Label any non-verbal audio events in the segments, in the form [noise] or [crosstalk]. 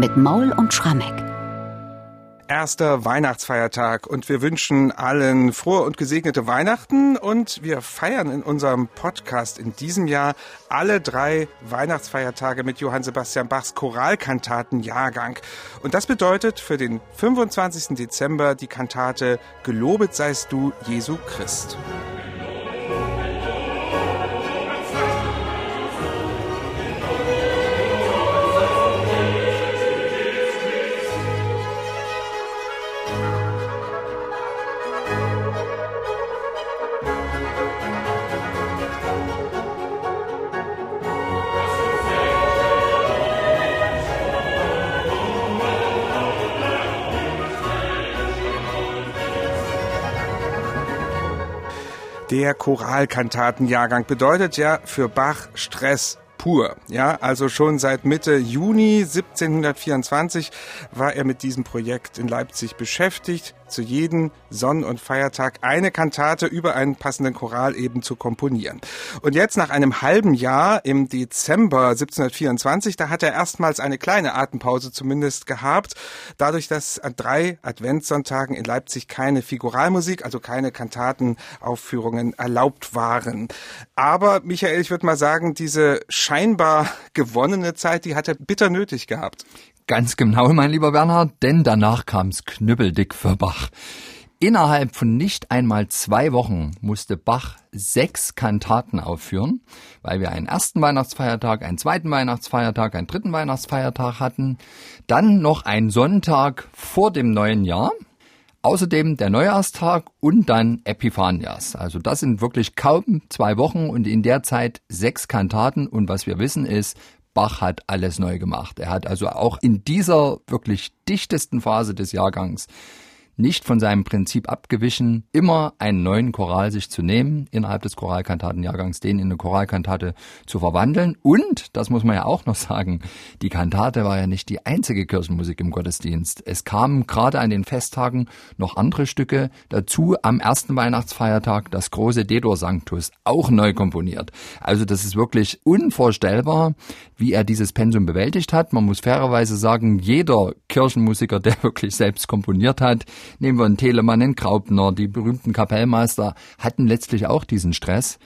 mit Maul und Schrammeck. Erster Weihnachtsfeiertag und wir wünschen allen frohe und gesegnete Weihnachten und wir feiern in unserem Podcast in diesem Jahr alle drei Weihnachtsfeiertage mit Johann Sebastian Bachs Choralkantatenjahrgang. Und das bedeutet für den 25. Dezember die Kantate Gelobet seist du, Jesu Christ. Der Choralkantatenjahrgang bedeutet ja für Bach Stress pur. Ja, also schon seit Mitte Juni 1724 war er mit diesem Projekt in Leipzig beschäftigt zu jedem Sonn- und Feiertag eine Kantate über einen passenden Choral eben zu komponieren. Und jetzt nach einem halben Jahr im Dezember 1724, da hat er erstmals eine kleine Atempause zumindest gehabt, dadurch, dass an drei Adventssonntagen in Leipzig keine Figuralmusik, also keine Kantatenaufführungen erlaubt waren. Aber Michael, ich würde mal sagen, diese scheinbar gewonnene Zeit, die hat er bitter nötig gehabt. Ganz genau, mein lieber Bernhard, denn danach kam's knüppeldick für Bach. Innerhalb von nicht einmal zwei Wochen musste Bach sechs Kantaten aufführen, weil wir einen ersten Weihnachtsfeiertag, einen zweiten Weihnachtsfeiertag, einen dritten Weihnachtsfeiertag hatten, dann noch einen Sonntag vor dem neuen Jahr, außerdem der Neujahrstag und dann Epiphanias. Also das sind wirklich kaum zwei Wochen und in der Zeit sechs Kantaten und was wir wissen ist, Bach hat alles neu gemacht. Er hat also auch in dieser wirklich dichtesten Phase des Jahrgangs nicht von seinem Prinzip abgewichen, immer einen neuen Choral sich zu nehmen, innerhalb des Choralkantatenjahrgangs den in eine Choralkantate zu verwandeln. Und, das muss man ja auch noch sagen, die Kantate war ja nicht die einzige Kirchenmusik im Gottesdienst. Es kamen gerade an den Festtagen noch andere Stücke dazu. Am ersten Weihnachtsfeiertag das große Dedor Sanctus, auch neu komponiert. Also das ist wirklich unvorstellbar, wie er dieses Pensum bewältigt hat. Man muss fairerweise sagen, jeder Kirchenmusiker, der [laughs] wirklich selbst komponiert hat, Nehmen wir einen Telemann, einen Graupner, die berühmten Kapellmeister hatten letztlich auch diesen Stress.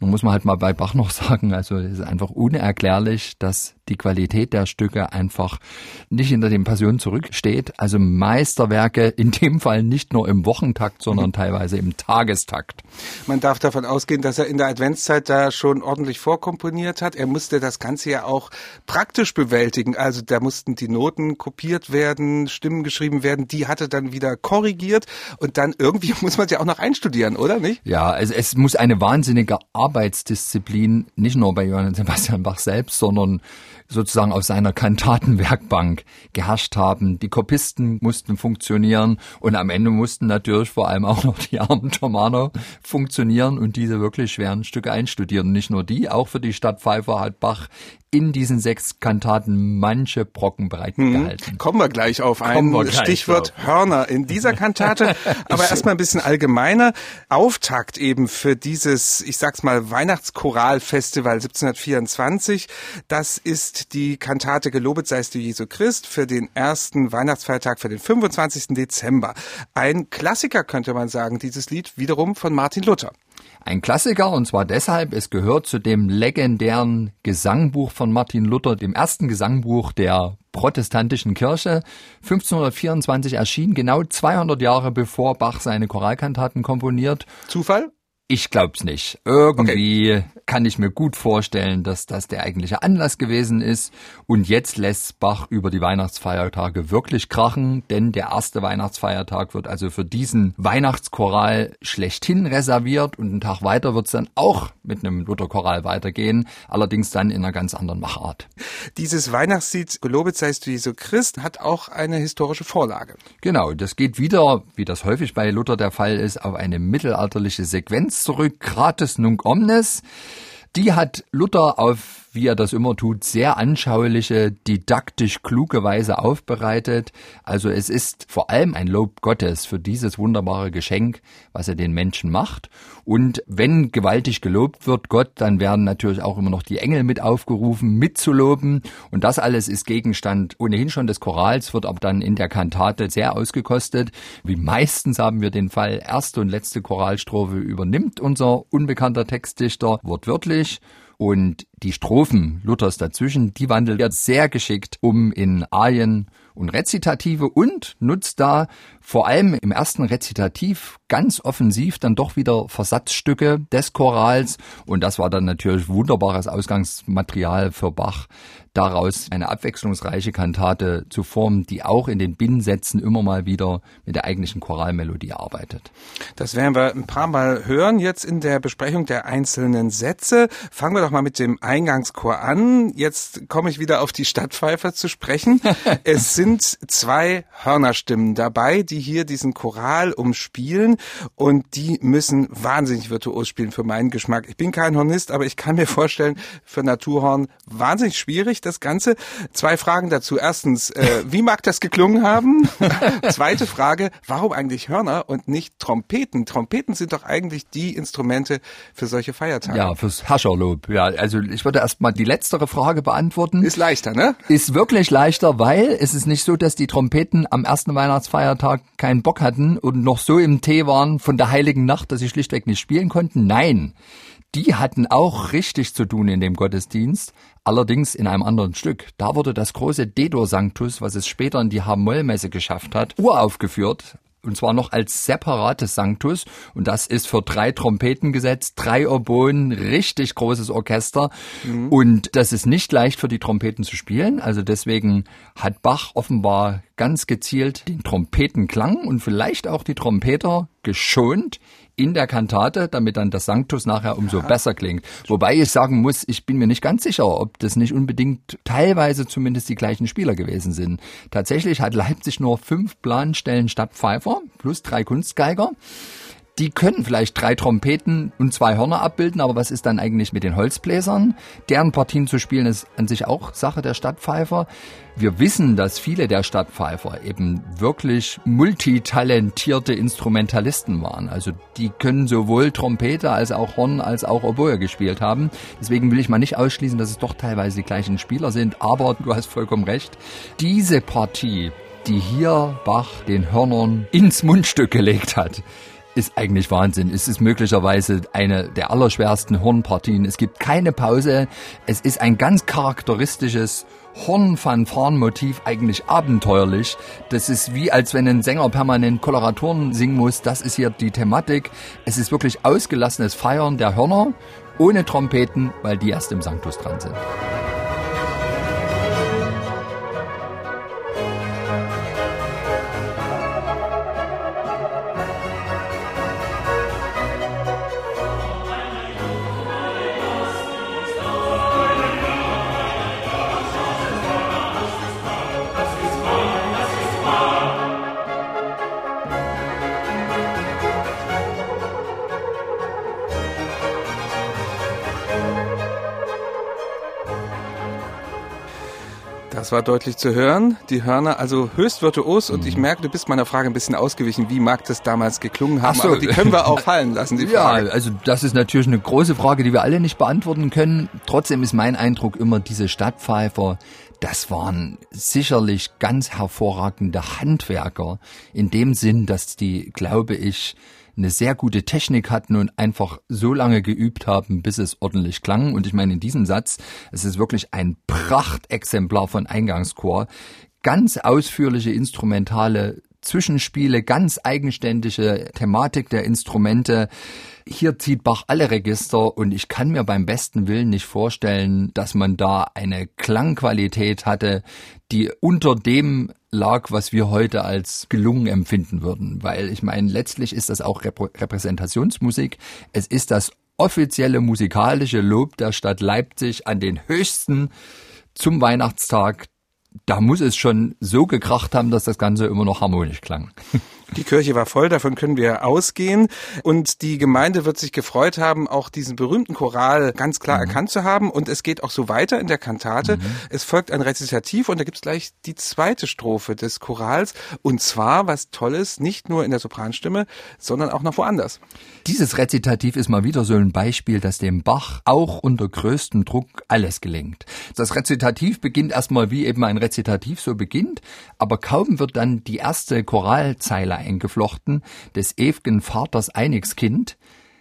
Nun muss man halt mal bei Bach noch sagen, also es ist einfach unerklärlich, dass die Qualität der Stücke einfach nicht hinter den Passionen zurücksteht. Also Meisterwerke in dem Fall nicht nur im Wochentakt, sondern teilweise im Tagestakt. Man darf davon ausgehen, dass er in der Adventszeit da schon ordentlich vorkomponiert hat. Er musste das Ganze ja auch praktisch bewältigen. Also da mussten die Noten kopiert werden, Stimmen geschrieben werden, die hatte dann wieder korrigiert und dann irgendwie [laughs] muss man es ja auch noch einstudieren, oder nicht? Ja, also es muss eine wahnsinnige Arbeitsdisziplin nicht nur bei Johann Sebastian Bach selbst, sondern sozusagen aus seiner Kantatenwerkbank geherrscht haben. Die Kopisten mussten funktionieren und am Ende mussten natürlich vor allem auch noch die armen Germaner funktionieren und diese wirklich schweren Stücke einstudieren. Nicht nur die, auch für die Stadt Pfeiffer hat Bach in diesen sechs Kantaten manche Brocken bereitgehalten. Hm, kommen wir gleich auf ein gleich Stichwort drauf. Hörner in dieser Kantate. [laughs] Aber erstmal ein bisschen allgemeiner. Auftakt eben für dieses, ich sag's mal, Weihnachtschoralfestival 1724. Das ist die Kantate Gelobet seist du Jesu Christ für den ersten Weihnachtsfeiertag für den 25. Dezember. Ein Klassiker könnte man sagen, dieses Lied wiederum von Martin Luther. Ein Klassiker und zwar deshalb, es gehört zu dem legendären Gesangbuch von Martin Luther, dem ersten Gesangbuch der protestantischen Kirche. 1524 erschien, genau 200 Jahre bevor Bach seine Choralkantaten komponiert. Zufall? Ich glaub's nicht. Irgendwie okay. kann ich mir gut vorstellen, dass das der eigentliche Anlass gewesen ist. Und jetzt lässt Bach über die Weihnachtsfeiertage wirklich krachen, denn der erste Weihnachtsfeiertag wird also für diesen Weihnachtschoral schlechthin reserviert und einen Tag weiter wird's dann auch mit einem Lutherchoral weitergehen, allerdings dann in einer ganz anderen Machart. Dieses Weihnachtslied Gelobet seist du Jesu Christ hat auch eine historische Vorlage. Genau, das geht wieder, wie das häufig bei Luther der Fall ist, auf eine mittelalterliche Sequenz zurück, gratis nunc omnes. Die hat Luther auf wie er das immer tut, sehr anschauliche, didaktisch kluge Weise aufbereitet. Also es ist vor allem ein Lob Gottes für dieses wunderbare Geschenk, was er den Menschen macht. Und wenn gewaltig gelobt wird Gott, dann werden natürlich auch immer noch die Engel mit aufgerufen, mitzuloben. Und das alles ist Gegenstand ohnehin schon des Chorals, wird aber dann in der Kantate sehr ausgekostet. Wie meistens haben wir den Fall, erste und letzte Choralstrophe übernimmt unser unbekannter Textdichter wortwörtlich. Und die Strophen Luthers dazwischen, die wandelt er sehr geschickt um in Arien und Rezitative und nutzt da vor allem im ersten Rezitativ ganz offensiv dann doch wieder Versatzstücke des Chorals und das war dann natürlich wunderbares Ausgangsmaterial für Bach, daraus eine abwechslungsreiche Kantate zu formen, die auch in den Binnensätzen immer mal wieder mit der eigentlichen Choralmelodie arbeitet. Das werden wir ein paar Mal hören jetzt in der Besprechung der einzelnen Sätze. Fangen wir doch mal mit dem Eingangschor an. Jetzt komme ich wieder auf die Stadtpfeifer zu sprechen. [laughs] es sind zwei Hörnerstimmen dabei, die hier diesen Choral umspielen und die müssen wahnsinnig virtuos spielen für meinen Geschmack. Ich bin kein Hornist, aber ich kann mir vorstellen, für Naturhorn wahnsinnig schwierig das Ganze. Zwei Fragen dazu. Erstens, äh, wie mag das geklungen haben? [laughs] Zweite Frage, warum eigentlich Hörner und nicht Trompeten? Trompeten sind doch eigentlich die Instrumente für solche Feiertage. Ja, fürs Hascherlob. Ja, also ich würde erstmal die letztere Frage beantworten. Ist leichter, ne? Ist wirklich leichter, weil es ist nicht so, dass die Trompeten am ersten Weihnachtsfeiertag keinen Bock hatten und noch so im Tee waren von der heiligen Nacht, dass sie schlichtweg nicht spielen konnten. Nein, die hatten auch richtig zu tun in dem Gottesdienst, allerdings in einem anderen Stück. Da wurde das große Dedo Sanctus, was es später in die H-Moll-Messe geschafft hat, uraufgeführt und zwar noch als separates Sanctus. Und das ist für drei Trompeten gesetzt, drei Oboen, richtig großes Orchester. Mhm. und das ist nicht leicht für die Trompeten zu spielen, also deswegen hat Bach offenbar ganz gezielt den Trompetenklang und vielleicht auch die Trompeter geschont in der Kantate, damit dann das Sanctus nachher umso ja. besser klingt. Wobei ich sagen muss, ich bin mir nicht ganz sicher, ob das nicht unbedingt teilweise zumindest die gleichen Spieler gewesen sind. Tatsächlich hat Leipzig nur fünf Planstellen statt Pfeifer plus drei Kunstgeiger. Die können vielleicht drei Trompeten und zwei Hörner abbilden, aber was ist dann eigentlich mit den Holzbläsern? Deren Partien zu spielen ist an sich auch Sache der Stadtpfeifer. Wir wissen, dass viele der Stadtpfeifer eben wirklich multitalentierte Instrumentalisten waren. Also die können sowohl Trompete als auch Horn als auch Oboe gespielt haben. Deswegen will ich mal nicht ausschließen, dass es doch teilweise die gleichen Spieler sind. Aber du hast vollkommen recht. Diese Partie, die hier Bach den Hörnern ins Mundstück gelegt hat, ist eigentlich Wahnsinn. Es ist möglicherweise eine der allerschwersten Hornpartien. Es gibt keine Pause. Es ist ein ganz charakteristisches Horn-Fanfaren-Motiv eigentlich abenteuerlich. Das ist wie, als wenn ein Sänger permanent Koloratoren singen muss. Das ist hier die Thematik. Es ist wirklich ausgelassenes Feiern der Hörner ohne Trompeten, weil die erst im Sanctus dran sind. Das war deutlich zu hören. Die Hörner, also höchst virtuos. Und ich mhm. merke, du bist meiner Frage ein bisschen ausgewichen. Wie mag das damals geklungen haben? So. Aber die können wir auch fallen lassen, die [laughs] Frage. Ja, also das ist natürlich eine große Frage, die wir alle nicht beantworten können. Trotzdem ist mein Eindruck immer, diese Stadtpfeifer, das waren sicherlich ganz hervorragende Handwerker. In dem Sinn, dass die, glaube ich, eine sehr gute Technik hatten und einfach so lange geübt haben, bis es ordentlich klang. Und ich meine, in diesem Satz, es ist wirklich ein Prachtexemplar von Eingangschor. Ganz ausführliche instrumentale Zwischenspiele, ganz eigenständige Thematik der Instrumente. Hier zieht Bach alle Register und ich kann mir beim besten Willen nicht vorstellen, dass man da eine Klangqualität hatte, die unter dem lag, was wir heute als gelungen empfinden würden. Weil ich meine, letztlich ist das auch Repräsentationsmusik. Es ist das offizielle musikalische Lob der Stadt Leipzig an den höchsten zum Weihnachtstag da muss es schon so gekracht haben, dass das Ganze immer noch harmonisch klang. [laughs] Die Kirche war voll, davon können wir ausgehen. Und die Gemeinde wird sich gefreut haben, auch diesen berühmten Choral ganz klar mhm. erkannt zu haben. Und es geht auch so weiter in der Kantate. Mhm. Es folgt ein Rezitativ und da gibt's gleich die zweite Strophe des Chorals. Und zwar, was Tolles, nicht nur in der Sopranstimme, sondern auch noch woanders. Dieses Rezitativ ist mal wieder so ein Beispiel, dass dem Bach auch unter größtem Druck alles gelingt. Das Rezitativ beginnt erstmal wie eben ein Rezitativ so beginnt, aber kaum wird dann die erste Choralzeile eingeflochten des ew'gen Vaters Einigskind,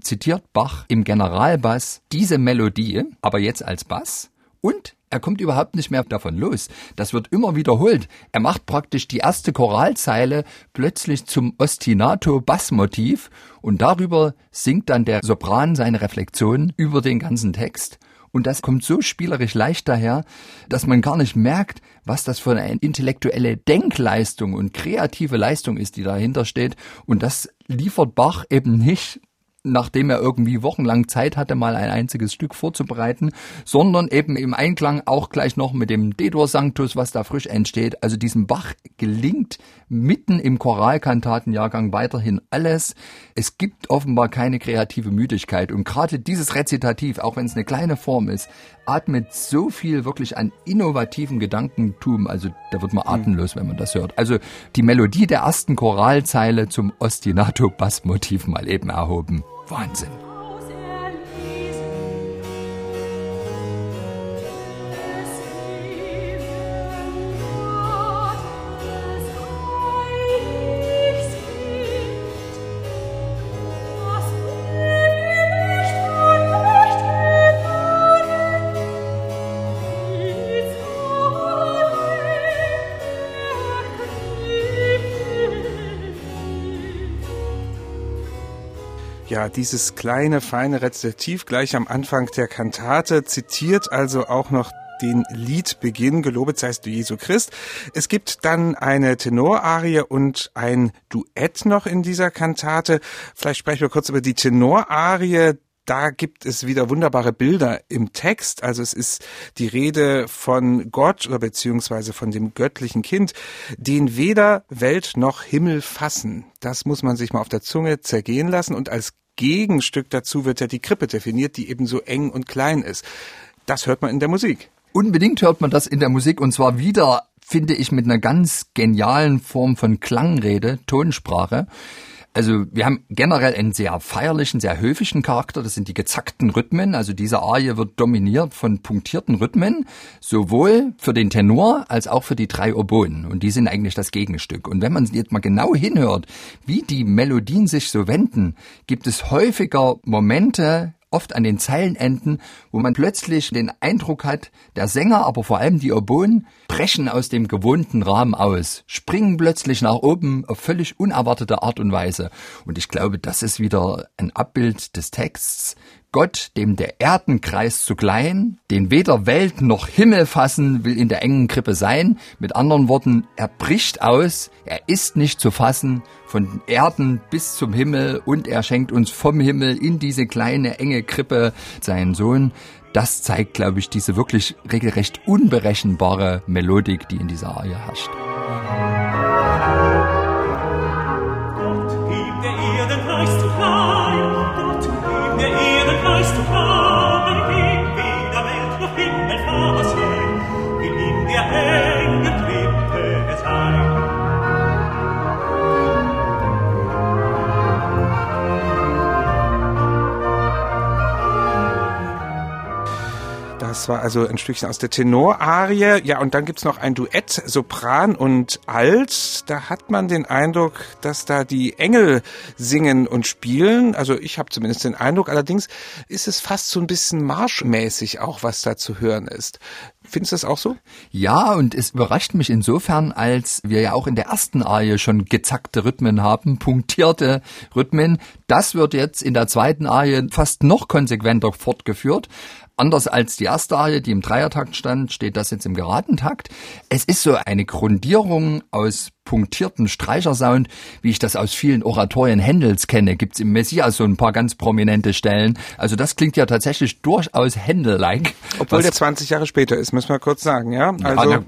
zitiert Bach im Generalbass diese Melodie, aber jetzt als Bass und er kommt überhaupt nicht mehr davon los. Das wird immer wiederholt. Er macht praktisch die erste Choralzeile plötzlich zum Ostinato-Bassmotiv und darüber singt dann der Sopran seine Reflexion über den ganzen Text. Und das kommt so spielerisch leicht daher, dass man gar nicht merkt, was das für eine intellektuelle Denkleistung und kreative Leistung ist, die dahinter steht. Und das liefert Bach eben nicht nachdem er irgendwie wochenlang Zeit hatte, mal ein einziges Stück vorzubereiten, sondern eben im Einklang auch gleich noch mit dem D-Dur Sanctus, was da frisch entsteht. Also diesem Bach gelingt mitten im Choralkantatenjahrgang weiterhin alles. Es gibt offenbar keine kreative Müdigkeit und gerade dieses Rezitativ, auch wenn es eine kleine Form ist, atmet so viel wirklich an innovativen Gedankentum. Also da wird man hm. atemlos, wenn man das hört. Also die Melodie der ersten Choralzeile zum Ostinato-Bassmotiv mal eben erhoben. Wahnsinn. Ja, dieses kleine, feine Rezitativ gleich am Anfang der Kantate zitiert also auch noch den Liedbeginn, gelobet seist du Jesu Christ. Es gibt dann eine Tenorarie und ein Duett noch in dieser Kantate. Vielleicht sprechen wir kurz über die Tenorarie da gibt es wieder wunderbare Bilder im Text. Also es ist die Rede von Gott oder beziehungsweise von dem göttlichen Kind, den weder Welt noch Himmel fassen. Das muss man sich mal auf der Zunge zergehen lassen und als Gegenstück dazu wird ja die Krippe definiert, die eben so eng und klein ist. Das hört man in der Musik. Unbedingt hört man das in der Musik und zwar wieder, finde ich, mit einer ganz genialen Form von Klangrede, Tonsprache. Also wir haben generell einen sehr feierlichen, sehr höfischen Charakter. Das sind die gezackten Rhythmen. Also diese Arie wird dominiert von punktierten Rhythmen, sowohl für den Tenor als auch für die drei Oboen. Und die sind eigentlich das Gegenstück. Und wenn man jetzt mal genau hinhört, wie die Melodien sich so wenden, gibt es häufiger Momente, oft an den Zeilenenden, wo man plötzlich den Eindruck hat, der Sänger, aber vor allem die Oboen, brechen aus dem gewohnten Rahmen aus, springen plötzlich nach oben auf völlig unerwartete Art und Weise. Und ich glaube, das ist wieder ein Abbild des Texts, Gott, dem der Erdenkreis zu klein, den weder Welt noch Himmel fassen will in der engen Krippe sein. Mit anderen Worten, er bricht aus, er ist nicht zu fassen, von Erden bis zum Himmel und er schenkt uns vom Himmel in diese kleine enge Krippe seinen Sohn. Das zeigt, glaube ich, diese wirklich regelrecht unberechenbare Melodik, die in dieser Arie herrscht. War also ein Stückchen aus der Tenorarie. Ja, und dann gibt's noch ein Duett, Sopran und Alt. Da hat man den Eindruck, dass da die Engel singen und spielen. Also ich habe zumindest den Eindruck. Allerdings ist es fast so ein bisschen marschmäßig auch, was da zu hören ist. Findest du das auch so? Ja, und es überrascht mich insofern, als wir ja auch in der ersten Arie schon gezackte Rhythmen haben, punktierte Rhythmen. Das wird jetzt in der zweiten Arie fast noch konsequenter fortgeführt. Anders als die erste Arie, die im Dreiertakt stand, steht das jetzt im geraden Takt. Es ist so eine Grundierung aus punktierten Streichersound, wie ich das aus vielen Oratorien Händels kenne. Gibt's im Messias so ein paar ganz prominente Stellen. Also das klingt ja tatsächlich durchaus Händel-like. Obwohl der 20 Jahre später ist, müssen wir kurz sagen, ja? Also ja,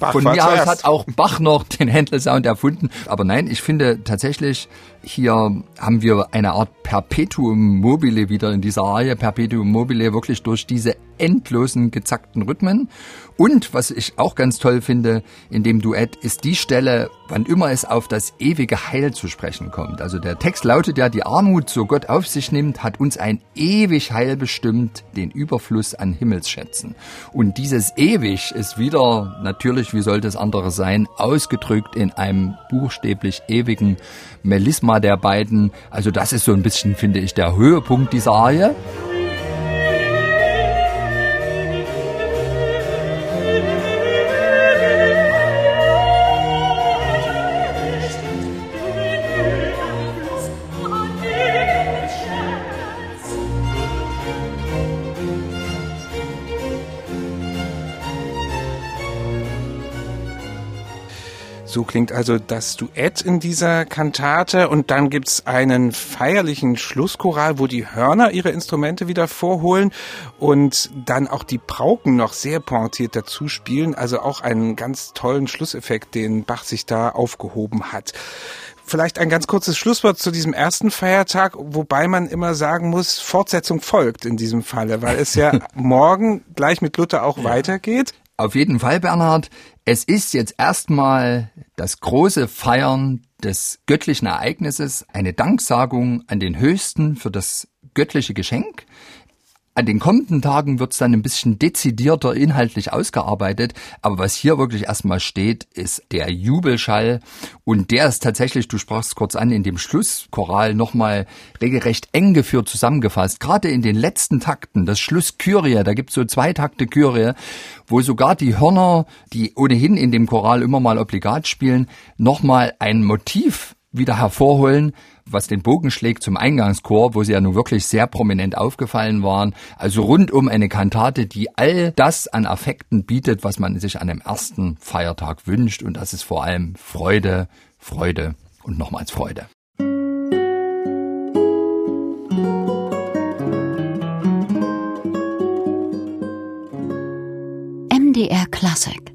na, von mir aus hat auch Bach noch den Händel-Sound erfunden. Aber nein, ich finde tatsächlich, hier haben wir eine Art Perpetuum mobile wieder in dieser Reihe. Perpetuum mobile wirklich durch diese endlosen gezackten Rhythmen. Und was ich auch ganz toll finde in dem Duett ist die Stelle, wann immer es auf das ewige Heil zu sprechen kommt. Also der Text lautet ja, die Armut, so Gott auf sich nimmt, hat uns ein ewig Heil bestimmt, den Überfluss an Himmelsschätzen. Und dieses ewig ist wieder, natürlich, wie sollte es andere sein, ausgedrückt in einem buchstäblich ewigen Melisma der beiden. Also das ist so ein bisschen, finde ich, der Höhepunkt dieser Reihe. So klingt also das Duett in dieser Kantate und dann gibt's einen feierlichen Schlusschoral, wo die Hörner ihre Instrumente wieder vorholen und dann auch die Pauken noch sehr pointiert dazu spielen, also auch einen ganz tollen Schlusseffekt, den Bach sich da aufgehoben hat. Vielleicht ein ganz kurzes Schlusswort zu diesem ersten Feiertag, wobei man immer sagen muss, Fortsetzung folgt in diesem Falle, weil es ja [laughs] morgen gleich mit Luther auch ja. weitergeht. Auf jeden Fall, Bernhard. Es ist jetzt erstmal das große Feiern des göttlichen Ereignisses, eine Danksagung an den Höchsten für das göttliche Geschenk. An den kommenden Tagen wird es dann ein bisschen dezidierter inhaltlich ausgearbeitet, aber was hier wirklich erstmal steht, ist der Jubelschall und der ist tatsächlich, du sprachst kurz an, in dem Schlusschoral nochmal regelrecht eng geführt zusammengefasst. Gerade in den letzten Takten, das Schluss Kyrie, da gibt's so zwei Takte Kyrie, wo sogar die Hörner, die ohnehin in dem Choral immer mal obligat spielen, nochmal ein Motiv wieder hervorholen, was den Bogen schlägt zum Eingangschor, wo sie ja nun wirklich sehr prominent aufgefallen waren. Also rundum eine Kantate, die all das an Affekten bietet, was man sich an dem ersten Feiertag wünscht. Und das ist vor allem Freude, Freude und nochmals Freude. MDR Classic